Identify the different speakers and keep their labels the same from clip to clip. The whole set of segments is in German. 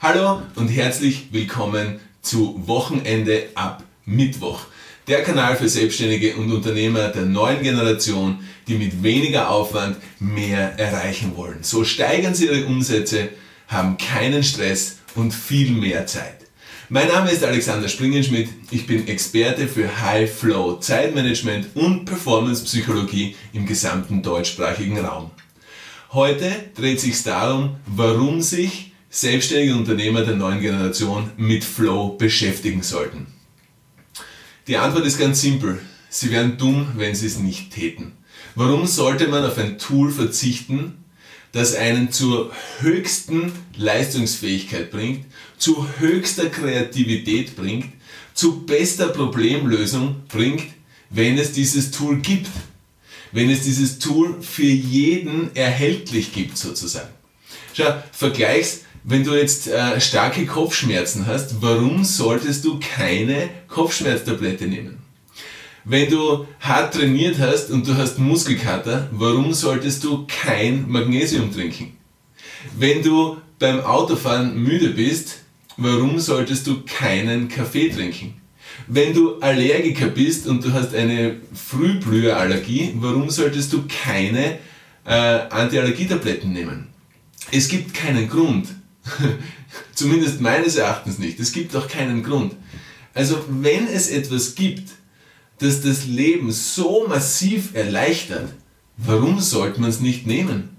Speaker 1: Hallo und herzlich willkommen zu Wochenende ab Mittwoch. Der Kanal für Selbstständige und Unternehmer der neuen Generation, die mit weniger Aufwand mehr erreichen wollen. So steigern sie ihre Umsätze, haben keinen Stress und viel mehr Zeit. Mein Name ist Alexander Springenschmidt. Ich bin Experte für High Flow, Zeitmanagement und Performance Psychologie im gesamten deutschsprachigen Raum. Heute dreht sich darum, warum sich selbstständige Unternehmer der neuen Generation mit Flow beschäftigen sollten? Die Antwort ist ganz simpel. Sie wären dumm, wenn sie es nicht täten. Warum sollte man auf ein Tool verzichten, das einen zur höchsten Leistungsfähigkeit bringt, zu höchster Kreativität bringt, zu bester Problemlösung bringt, wenn es dieses Tool gibt? Wenn es dieses Tool für jeden erhältlich gibt sozusagen. Schau, vergleichs wenn du jetzt äh, starke Kopfschmerzen hast, warum solltest du keine Kopfschmerztablette nehmen? Wenn du hart trainiert hast und du hast Muskelkater, warum solltest du kein Magnesium trinken? Wenn du beim Autofahren müde bist, warum solltest du keinen Kaffee trinken? Wenn du Allergiker bist und du hast eine Frühblüherallergie, warum solltest du keine äh, Antiallergietabletten nehmen? Es gibt keinen Grund, Zumindest meines Erachtens nicht. Es gibt auch keinen Grund. Also wenn es etwas gibt, das das Leben so massiv erleichtert, warum sollte man es nicht nehmen?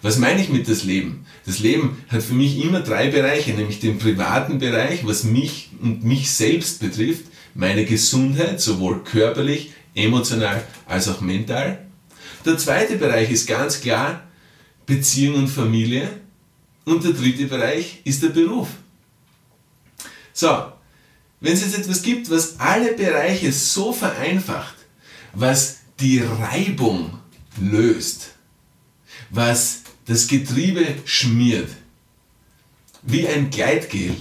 Speaker 1: Was meine ich mit das Leben? Das Leben hat für mich immer drei Bereiche, nämlich den privaten Bereich, was mich und mich selbst betrifft, meine Gesundheit, sowohl körperlich, emotional als auch mental. Der zweite Bereich ist ganz klar Beziehung und Familie. Und der dritte Bereich ist der Beruf. So, wenn es jetzt etwas gibt, was alle Bereiche so vereinfacht, was die Reibung löst, was das Getriebe schmiert, wie ein Gleitgel,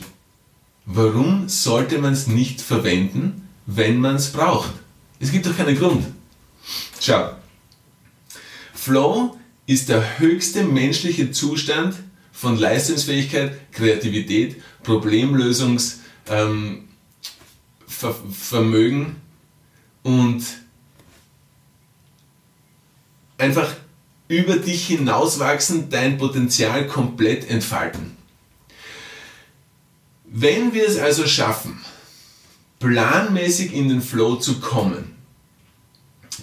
Speaker 1: warum sollte man es nicht verwenden, wenn man es braucht? Es gibt doch keinen Grund. Schau, Flow ist der höchste menschliche Zustand, von Leistungsfähigkeit, Kreativität, Problemlösungsvermögen ähm, und einfach über dich hinauswachsen, dein Potenzial komplett entfalten. Wenn wir es also schaffen, planmäßig in den Flow zu kommen,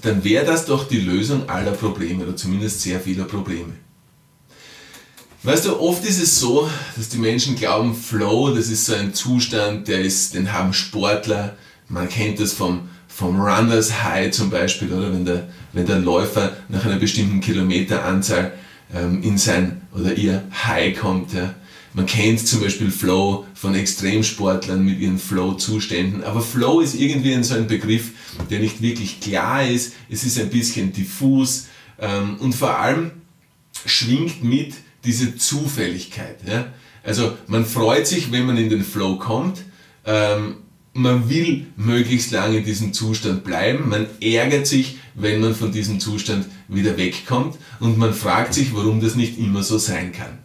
Speaker 1: dann wäre das doch die Lösung aller Probleme oder zumindest sehr vieler Probleme. Weißt du, oft ist es so, dass die Menschen glauben, Flow, das ist so ein Zustand, der ist, den haben Sportler. Man kennt das vom, vom Runners High zum Beispiel, oder wenn der, wenn der Läufer nach einer bestimmten Kilometeranzahl ähm, in sein oder ihr High kommt. Ja. Man kennt zum Beispiel Flow von Extremsportlern mit ihren Flow-Zuständen, aber Flow ist irgendwie so ein Begriff, der nicht wirklich klar ist. Es ist ein bisschen diffus ähm, und vor allem schwingt mit, diese Zufälligkeit. Ja? Also man freut sich, wenn man in den Flow kommt. Ähm, man will möglichst lange in diesem Zustand bleiben. Man ärgert sich, wenn man von diesem Zustand wieder wegkommt. Und man fragt sich, warum das nicht immer so sein kann.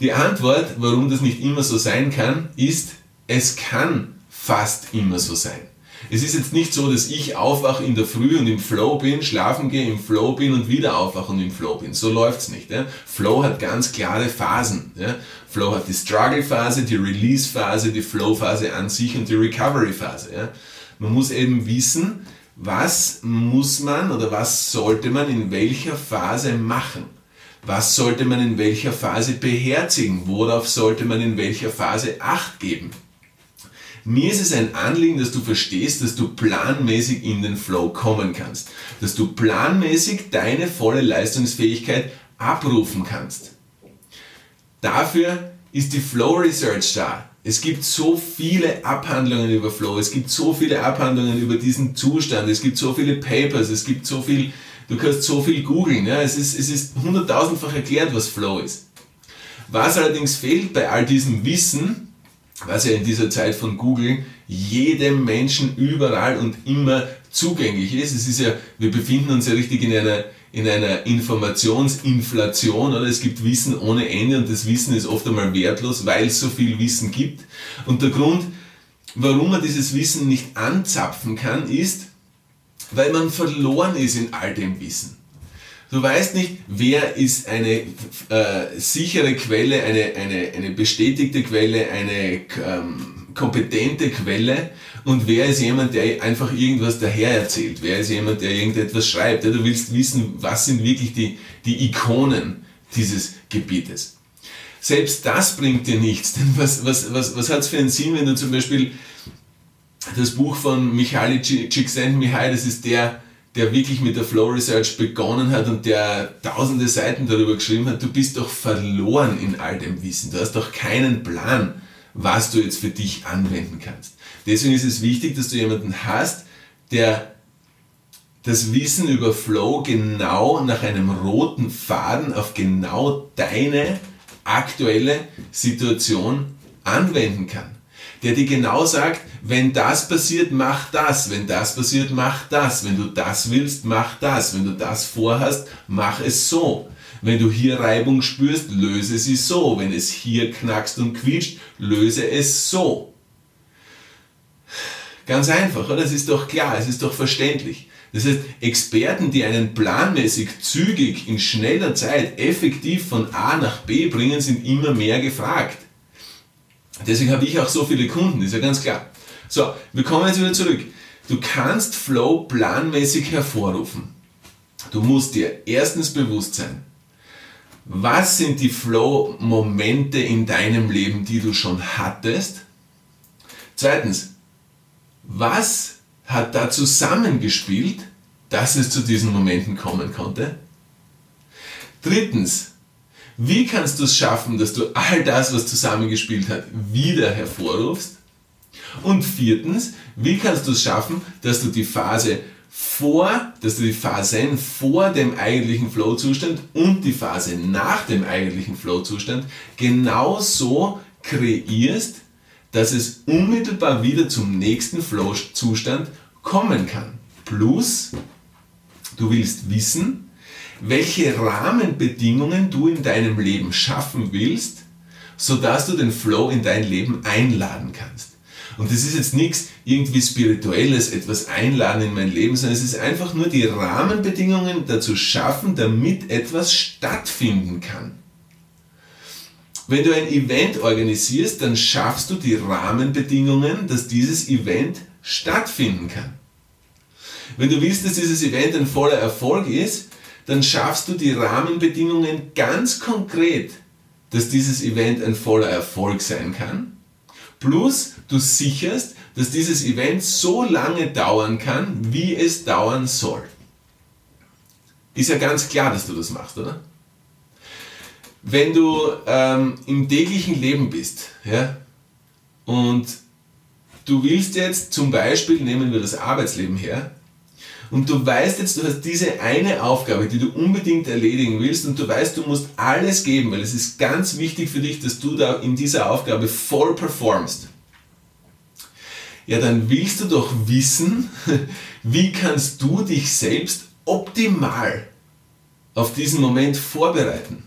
Speaker 1: Die Antwort, warum das nicht immer so sein kann, ist, es kann fast immer so sein. Es ist jetzt nicht so, dass ich aufwache in der Früh und im Flow bin, schlafen gehe, im Flow bin und wieder aufwache und im Flow bin. So läuft's nicht. Ja? Flow hat ganz klare Phasen. Ja? Flow hat die Struggle-Phase, die Release-Phase, die Flow-Phase an sich und die Recovery-Phase. Ja? Man muss eben wissen, was muss man oder was sollte man in welcher Phase machen. Was sollte man in welcher Phase beherzigen? Worauf sollte man in welcher Phase Acht geben? Mir ist es ein Anliegen, dass du verstehst, dass du planmäßig in den Flow kommen kannst. Dass du planmäßig deine volle Leistungsfähigkeit abrufen kannst. Dafür ist die Flow Research da. Es gibt so viele Abhandlungen über Flow, es gibt so viele Abhandlungen über diesen Zustand, es gibt so viele Papers, es gibt so viel, du kannst so viel googeln. Ja? Es ist, es ist hunderttausendfach erklärt, was Flow ist. Was allerdings fehlt bei all diesem Wissen, was ja in dieser Zeit von Google jedem Menschen überall und immer zugänglich ist. Es ist ja, wir befinden uns ja richtig in einer, in einer Informationsinflation, oder? Es gibt Wissen ohne Ende und das Wissen ist oft einmal wertlos, weil es so viel Wissen gibt. Und der Grund, warum man dieses Wissen nicht anzapfen kann, ist, weil man verloren ist in all dem Wissen. Du weißt nicht, wer ist eine äh, sichere Quelle, eine, eine, eine bestätigte Quelle, eine ähm, kompetente Quelle und wer ist jemand, der einfach irgendwas daher erzählt, wer ist jemand, der irgendetwas schreibt. Ja, du willst wissen, was sind wirklich die, die Ikonen dieses Gebietes. Selbst das bringt dir nichts, denn was, was, was, was hat es für einen Sinn, wenn du zum Beispiel das Buch von Mihaly Csikszentmihalyi, das ist der, der wirklich mit der Flow Research begonnen hat und der tausende Seiten darüber geschrieben hat, du bist doch verloren in all dem Wissen. Du hast doch keinen Plan, was du jetzt für dich anwenden kannst. Deswegen ist es wichtig, dass du jemanden hast, der das Wissen über Flow genau nach einem roten Faden auf genau deine aktuelle Situation anwenden kann der dir genau sagt, wenn das passiert, mach das, wenn das passiert, mach das, wenn du das willst, mach das, wenn du das vorhast, mach es so. Wenn du hier Reibung spürst, löse sie so. Wenn es hier knackst und quietscht, löse es so. Ganz einfach, oder? Es ist doch klar, es ist doch verständlich. Das heißt, Experten, die einen planmäßig, zügig, in schneller Zeit effektiv von A nach B bringen, sind immer mehr gefragt. Deswegen habe ich auch so viele Kunden, ist ja ganz klar. So, wir kommen jetzt wieder zurück. Du kannst Flow planmäßig hervorrufen. Du musst dir erstens bewusst sein, was sind die Flow-Momente in deinem Leben, die du schon hattest? Zweitens, was hat da zusammengespielt, dass es zu diesen Momenten kommen konnte? Drittens, wie kannst du es schaffen, dass du all das, was zusammengespielt hat, wieder hervorrufst? Und viertens, wie kannst du es schaffen, dass du die Phase vor, dass du die Phasen vor dem eigentlichen Flow-Zustand und die Phase nach dem eigentlichen Flow-Zustand genauso kreierst, dass es unmittelbar wieder zum nächsten Flow-Zustand kommen kann. Plus, du willst wissen, welche Rahmenbedingungen du in deinem Leben schaffen willst, sodass du den Flow in dein Leben einladen kannst. Und das ist jetzt nichts irgendwie spirituelles, etwas einladen in mein Leben, sondern es ist einfach nur die Rahmenbedingungen dazu schaffen, damit etwas stattfinden kann. Wenn du ein Event organisierst, dann schaffst du die Rahmenbedingungen, dass dieses Event stattfinden kann. Wenn du willst, dass dieses Event ein voller Erfolg ist, dann schaffst du die Rahmenbedingungen ganz konkret, dass dieses Event ein voller Erfolg sein kann. Plus du sicherst, dass dieses Event so lange dauern kann, wie es dauern soll. Ist ja ganz klar, dass du das machst, oder? Wenn du ähm, im täglichen Leben bist ja, und du willst jetzt zum Beispiel, nehmen wir das Arbeitsleben her, und du weißt jetzt, du hast diese eine Aufgabe, die du unbedingt erledigen willst und du weißt, du musst alles geben, weil es ist ganz wichtig für dich, dass du da in dieser Aufgabe voll performst. Ja, dann willst du doch wissen, wie kannst du dich selbst optimal auf diesen Moment vorbereiten.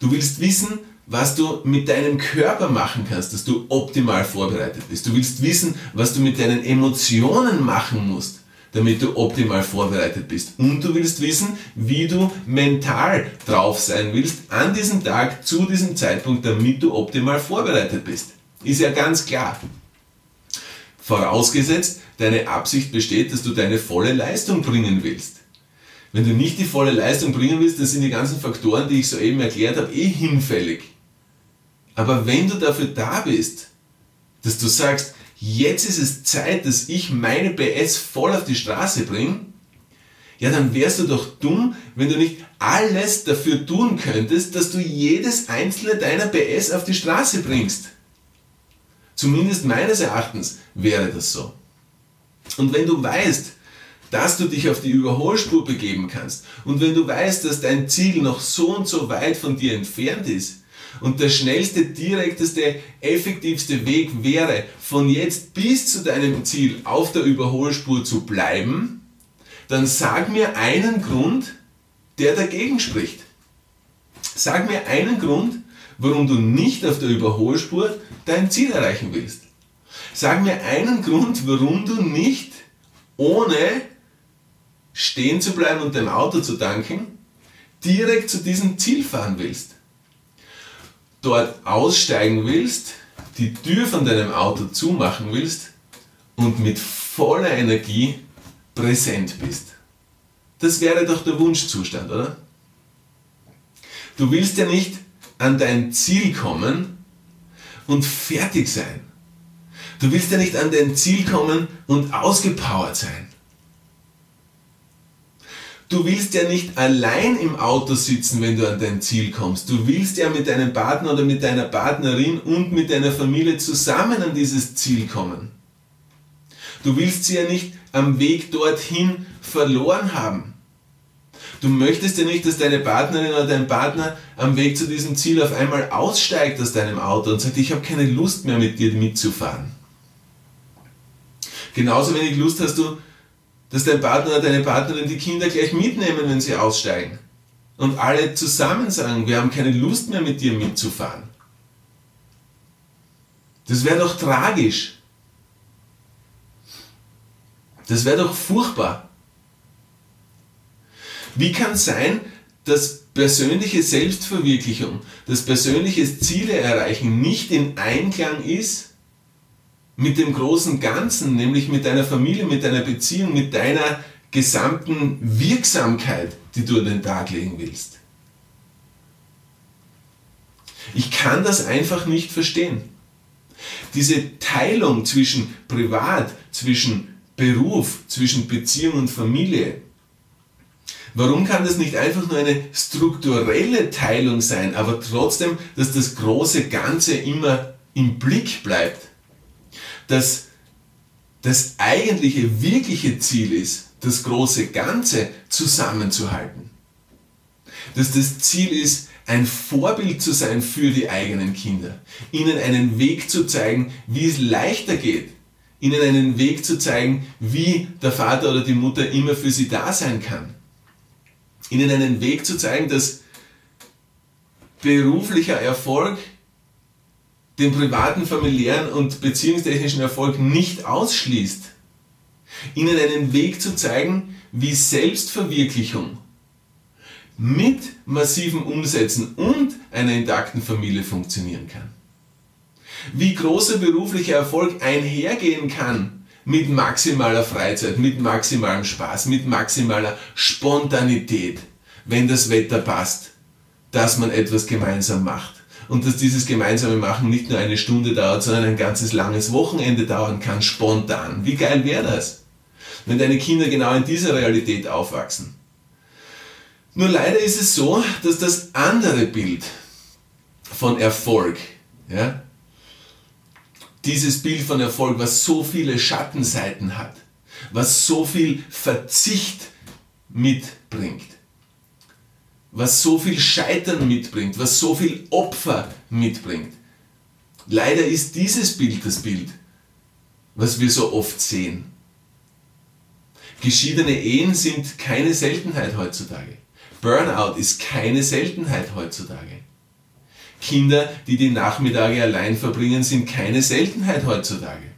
Speaker 1: Du willst wissen, was du mit deinem Körper machen kannst, dass du optimal vorbereitet bist. Du willst wissen, was du mit deinen Emotionen machen musst, damit du optimal vorbereitet bist. Und du willst wissen, wie du mental drauf sein willst an diesem Tag, zu diesem Zeitpunkt, damit du optimal vorbereitet bist. Ist ja ganz klar. Vorausgesetzt, deine Absicht besteht, dass du deine volle Leistung bringen willst. Wenn du nicht die volle Leistung bringen willst, dann sind die ganzen Faktoren, die ich soeben erklärt habe, eh hinfällig. Aber wenn du dafür da bist, dass du sagst, jetzt ist es Zeit, dass ich meine PS voll auf die Straße bringe, ja, dann wärst du doch dumm, wenn du nicht alles dafür tun könntest, dass du jedes einzelne deiner PS auf die Straße bringst. Zumindest meines Erachtens wäre das so. Und wenn du weißt, dass du dich auf die Überholspur begeben kannst und wenn du weißt, dass dein Ziel noch so und so weit von dir entfernt ist, und der schnellste, direkteste, effektivste Weg wäre, von jetzt bis zu deinem Ziel auf der Überholspur zu bleiben, dann sag mir einen Grund, der dagegen spricht. Sag mir einen Grund, warum du nicht auf der Überholspur dein Ziel erreichen willst. Sag mir einen Grund, warum du nicht ohne stehen zu bleiben und dein Auto zu tanken, direkt zu diesem Ziel fahren willst. Dort aussteigen willst, die Tür von deinem Auto zumachen willst und mit voller Energie präsent bist. Das wäre doch der Wunschzustand, oder? Du willst ja nicht an dein Ziel kommen und fertig sein. Du willst ja nicht an dein Ziel kommen und ausgepowert sein. Du willst ja nicht allein im Auto sitzen, wenn du an dein Ziel kommst. Du willst ja mit deinem Partner oder mit deiner Partnerin und mit deiner Familie zusammen an dieses Ziel kommen. Du willst sie ja nicht am Weg dorthin verloren haben. Du möchtest ja nicht, dass deine Partnerin oder dein Partner am Weg zu diesem Ziel auf einmal aussteigt aus deinem Auto und sagt, ich habe keine Lust mehr mit dir mitzufahren. Genauso wenig Lust hast du, dass dein Partner oder deine Partnerin die Kinder gleich mitnehmen, wenn sie aussteigen. Und alle zusammen sagen, wir haben keine Lust mehr mit dir mitzufahren. Das wäre doch tragisch. Das wäre doch furchtbar. Wie kann es sein, dass persönliche Selbstverwirklichung, dass persönliches Ziele erreichen nicht in Einklang ist mit dem großen Ganzen, nämlich mit deiner Familie, mit deiner Beziehung, mit deiner gesamten Wirksamkeit, die du an den Tag legen willst? Ich kann das einfach nicht verstehen. Diese Teilung zwischen Privat, zwischen Beruf, zwischen Beziehung und Familie, Warum kann das nicht einfach nur eine strukturelle Teilung sein, aber trotzdem, dass das große Ganze immer im Blick bleibt? Dass das eigentliche, wirkliche Ziel ist, das große Ganze zusammenzuhalten. Dass das Ziel ist, ein Vorbild zu sein für die eigenen Kinder, ihnen einen Weg zu zeigen, wie es leichter geht, ihnen einen Weg zu zeigen, wie der Vater oder die Mutter immer für sie da sein kann. Ihnen einen Weg zu zeigen, dass beruflicher Erfolg den privaten, familiären und beziehungstechnischen Erfolg nicht ausschließt. Ihnen einen Weg zu zeigen, wie Selbstverwirklichung mit massiven Umsätzen und einer intakten Familie funktionieren kann. Wie großer beruflicher Erfolg einhergehen kann mit maximaler Freizeit, mit maximalem Spaß, mit maximaler Spontanität, wenn das Wetter passt, dass man etwas gemeinsam macht. Und dass dieses gemeinsame Machen nicht nur eine Stunde dauert, sondern ein ganzes langes Wochenende dauern kann, spontan. Wie geil wäre das? Wenn deine Kinder genau in dieser Realität aufwachsen. Nur leider ist es so, dass das andere Bild von Erfolg, ja, dieses Bild von Erfolg, was so viele Schattenseiten hat, was so viel Verzicht mitbringt, was so viel Scheitern mitbringt, was so viel Opfer mitbringt. Leider ist dieses Bild das Bild, was wir so oft sehen. Geschiedene Ehen sind keine Seltenheit heutzutage. Burnout ist keine Seltenheit heutzutage. Kinder, die die Nachmittage allein verbringen, sind keine Seltenheit heutzutage.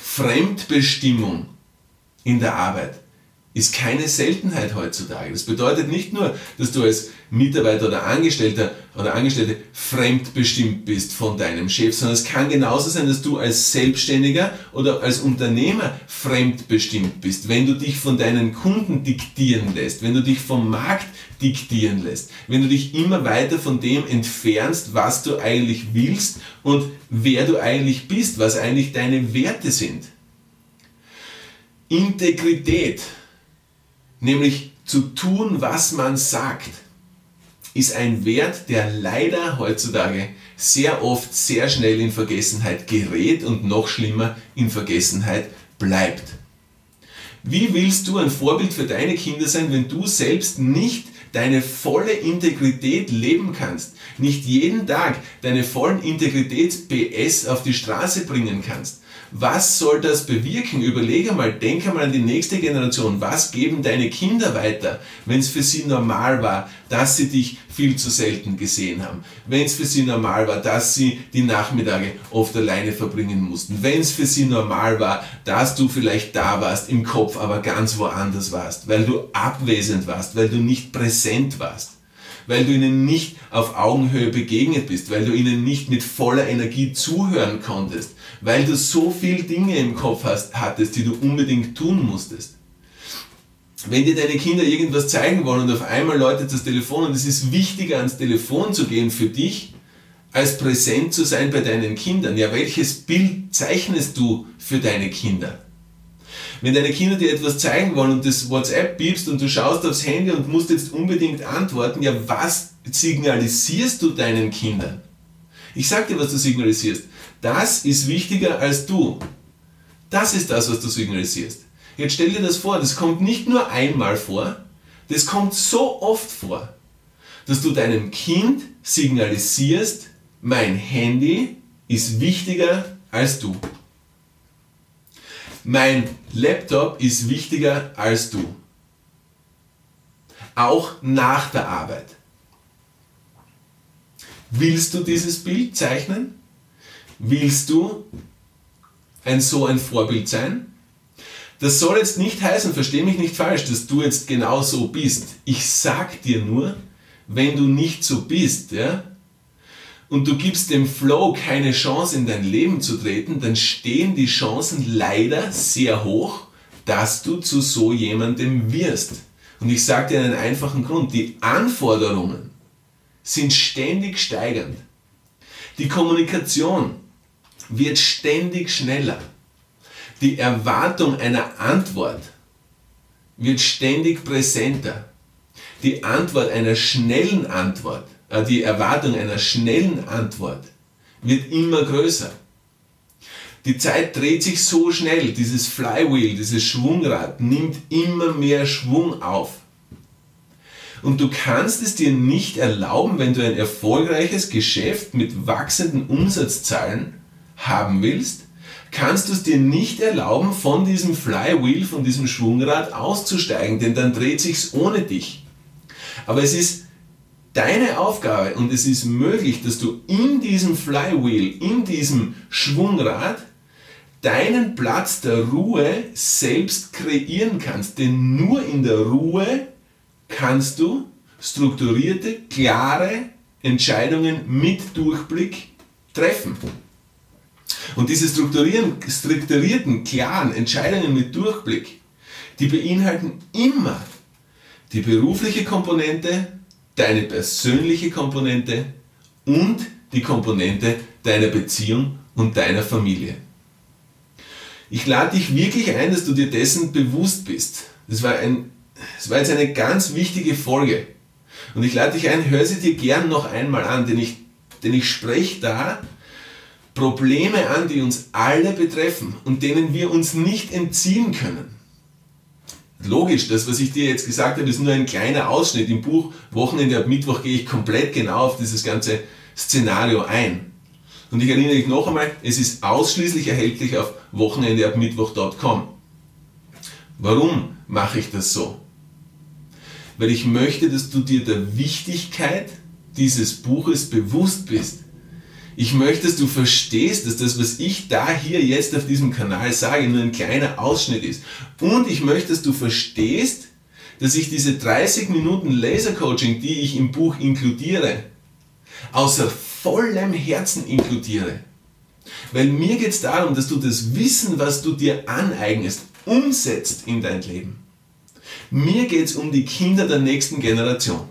Speaker 1: Fremdbestimmung in der Arbeit ist keine Seltenheit heutzutage. Das bedeutet nicht nur, dass du als Mitarbeiter oder Angestellter oder Angestellte fremdbestimmt bist von deinem Chef, sondern es kann genauso sein, dass du als Selbstständiger oder als Unternehmer fremdbestimmt bist, wenn du dich von deinen Kunden diktieren lässt, wenn du dich vom Markt diktieren lässt, wenn du dich immer weiter von dem entfernst, was du eigentlich willst und wer du eigentlich bist, was eigentlich deine Werte sind. Integrität nämlich zu tun, was man sagt, ist ein Wert, der leider heutzutage sehr oft sehr schnell in Vergessenheit gerät und noch schlimmer in Vergessenheit bleibt. Wie willst du ein Vorbild für deine Kinder sein, wenn du selbst nicht deine volle Integrität leben kannst, nicht jeden Tag deine vollen Integritäts-PS auf die Straße bringen kannst, Was soll das bewirken? Überlege mal, denke mal an die nächste Generation. Was geben deine Kinder weiter, wenn es für sie normal war, dass sie dich viel zu selten gesehen haben? Wenn es für sie normal war, dass sie die Nachmittage oft alleine verbringen mussten? Wenn es für sie normal war, dass du vielleicht da warst, im Kopf aber ganz woanders warst, weil du abwesend warst, weil du nicht präsent warst? Weil du ihnen nicht auf Augenhöhe begegnet bist, weil du ihnen nicht mit voller Energie zuhören konntest, weil du so viel Dinge im Kopf hast, hattest, die du unbedingt tun musstest. Wenn dir deine Kinder irgendwas zeigen wollen und auf einmal läutet das Telefon und es ist wichtiger ans Telefon zu gehen für dich, als präsent zu sein bei deinen Kindern. Ja, welches Bild zeichnest du für deine Kinder? Wenn deine Kinder dir etwas zeigen wollen und das WhatsApp piepst und du schaust aufs Handy und musst jetzt unbedingt antworten, ja, was signalisierst du deinen Kindern? Ich sag dir, was du signalisierst. Das ist wichtiger als du. Das ist das, was du signalisierst. Jetzt stell dir das vor, das kommt nicht nur einmal vor, das kommt so oft vor, dass du deinem Kind signalisierst, mein Handy ist wichtiger als du. Mein Laptop ist wichtiger als du. Auch nach der Arbeit. Willst du dieses Bild zeichnen? Willst du ein so ein Vorbild sein? Das soll jetzt nicht heißen, versteh mich nicht falsch, dass du jetzt genau so bist. Ich sag dir nur, wenn du nicht so bist, ja, und du gibst dem Flow keine Chance in dein Leben zu treten, dann stehen die Chancen leider sehr hoch, dass du zu so jemandem wirst. Und ich sage dir einen einfachen Grund, die Anforderungen sind ständig steigend. Die Kommunikation wird ständig schneller. Die Erwartung einer Antwort wird ständig präsenter. Die Antwort einer schnellen Antwort die Erwartung einer schnellen Antwort wird immer größer. Die Zeit dreht sich so schnell, dieses Flywheel, dieses Schwungrad nimmt immer mehr Schwung auf. Und du kannst es dir nicht erlauben, wenn du ein erfolgreiches Geschäft mit wachsenden Umsatzzahlen haben willst, kannst du es dir nicht erlauben, von diesem Flywheel, von diesem Schwungrad auszusteigen, denn dann dreht sich's ohne dich. Aber es ist deine Aufgabe und es ist möglich, dass du in diesem Flywheel, in diesem Schwungrad, deinen Platz der Ruhe selbst kreieren kannst. Denn nur in der Ruhe kannst du strukturierte, klare Entscheidungen mit Durchblick treffen. Und diese strukturierten, klaren Entscheidungen mit Durchblick, die beinhalten immer die berufliche Komponente, deine persönliche Komponente und die Komponente deiner Beziehung und deiner Familie. Ich lade dich wirklich ein, dass du dir dessen bewusst bist. Das war, ein, das war jetzt eine ganz wichtige Folge. Und ich lade dich ein, hör sie dir gern noch einmal an, denn ich, denn ich spreche da Probleme an, die uns alle betreffen und denen wir uns nicht entziehen können. Logisch, das, was ich dir jetzt gesagt habe, ist nur ein kleiner Ausschnitt. Im Buch Wochenende ab Mittwoch gehe ich komplett genau auf dieses ganze Szenario ein. Und ich erinnere dich noch einmal, es ist ausschließlich erhältlich auf wochenendeabmittwoch.com. Warum mache ich das so? Weil ich möchte, dass du dir der Wichtigkeit dieses Buches bewusst bist. Ich möchte, dass du verstehst, dass das, was ich da hier jetzt auf diesem Kanal sage, nur ein kleiner Ausschnitt ist. Und ich möchte, dass du verstehst, dass ich diese 30 Minuten Laser-Coaching, die ich im Buch inkludiere, außer vollem Herzen inkludiere. Weil mir geht es darum, dass du das Wissen, was du dir aneignest, umsetzt in dein Leben. Mir geht es um die Kinder der nächsten Generation.